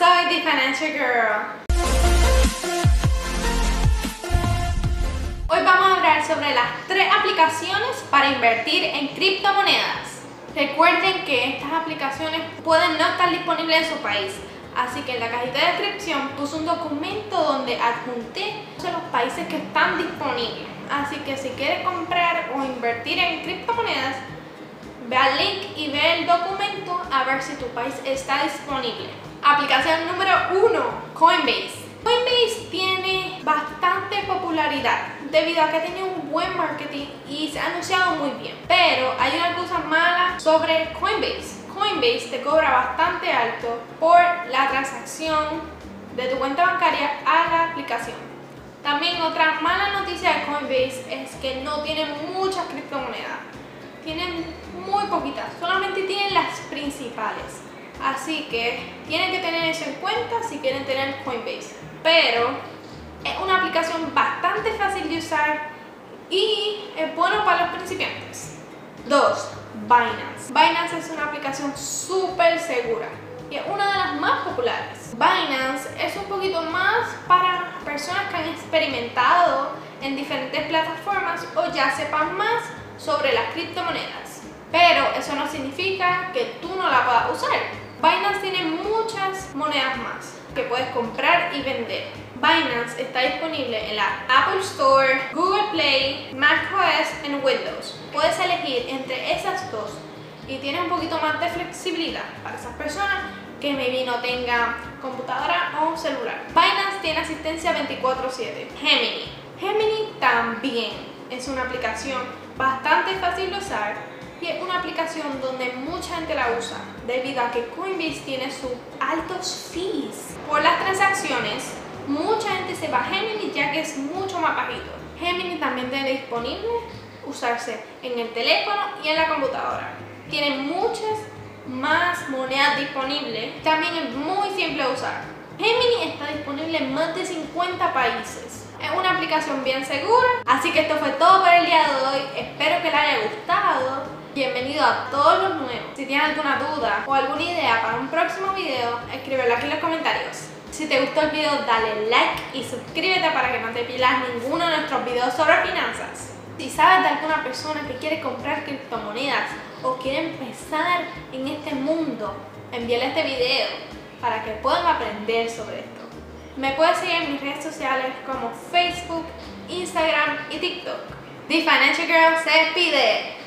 Soy The Financial Girl. Hoy vamos a hablar sobre las tres aplicaciones para invertir en criptomonedas. Recuerden que estas aplicaciones pueden no estar disponibles en su país, así que en la cajita de descripción puse un documento donde adjunté los países que están disponibles. Así que si quieres comprar o invertir en criptomonedas, ve al link y ve el documento a ver si tu país está disponible. Aplicación número 1, Coinbase. Coinbase tiene bastante popularidad debido a que tiene un buen marketing y se ha anunciado muy bien. Pero hay una cosa mala sobre Coinbase. Coinbase te cobra bastante alto por la transacción de tu cuenta bancaria a la aplicación. También otra mala noticia de Coinbase es que no tiene muchas criptomonedas. Tienen muy poquitas, solamente tienen las principales. Así que tienen que tener eso en cuenta si quieren tener Coinbase. Pero es una aplicación bastante fácil de usar y es bueno para los principiantes. 2. Binance. Binance es una aplicación súper segura y es una de las más populares. Binance es un poquito más para personas que han experimentado en diferentes plataformas o ya sepan más sobre las criptomonedas. Pero eso no significa que tú no la puedas usar. Binance tiene muchas monedas más que puedes comprar y vender. Binance está disponible en la Apple Store, Google Play, macOS y Windows. Puedes elegir entre esas dos y tiene un poquito más de flexibilidad para esas personas que maybe no tengan computadora o celular. Binance tiene asistencia 24/7. Gemini. Gemini también es una aplicación bastante fácil de usar y es una aplicación donde mucha gente la usa debido a que Coinbase tiene sus altos fees. Por las transacciones, mucha gente se va a Gemini ya que es mucho más bajito. Gemini también tiene disponible usarse en el teléfono y en la computadora. Tiene muchas más monedas disponibles. También es muy simple de usar. Gemini está disponible en más de 50 países. Es una aplicación bien segura. Así que esto fue todo por el día de hoy. Espero que les haya gustado. Bienvenido a todos los nuevos. Si tienes alguna duda o alguna idea para un próximo video, escríbelo aquí en los comentarios. Si te gustó el video, dale like y suscríbete para que no te pierdas ninguno de nuestros videos sobre finanzas. Si sabes de alguna persona que quiere comprar criptomonedas o quiere empezar en este mundo, envíale este video para que puedan aprender sobre esto. Me puedes seguir en mis redes sociales como Facebook, Instagram y TikTok. The Financial Girl se despide.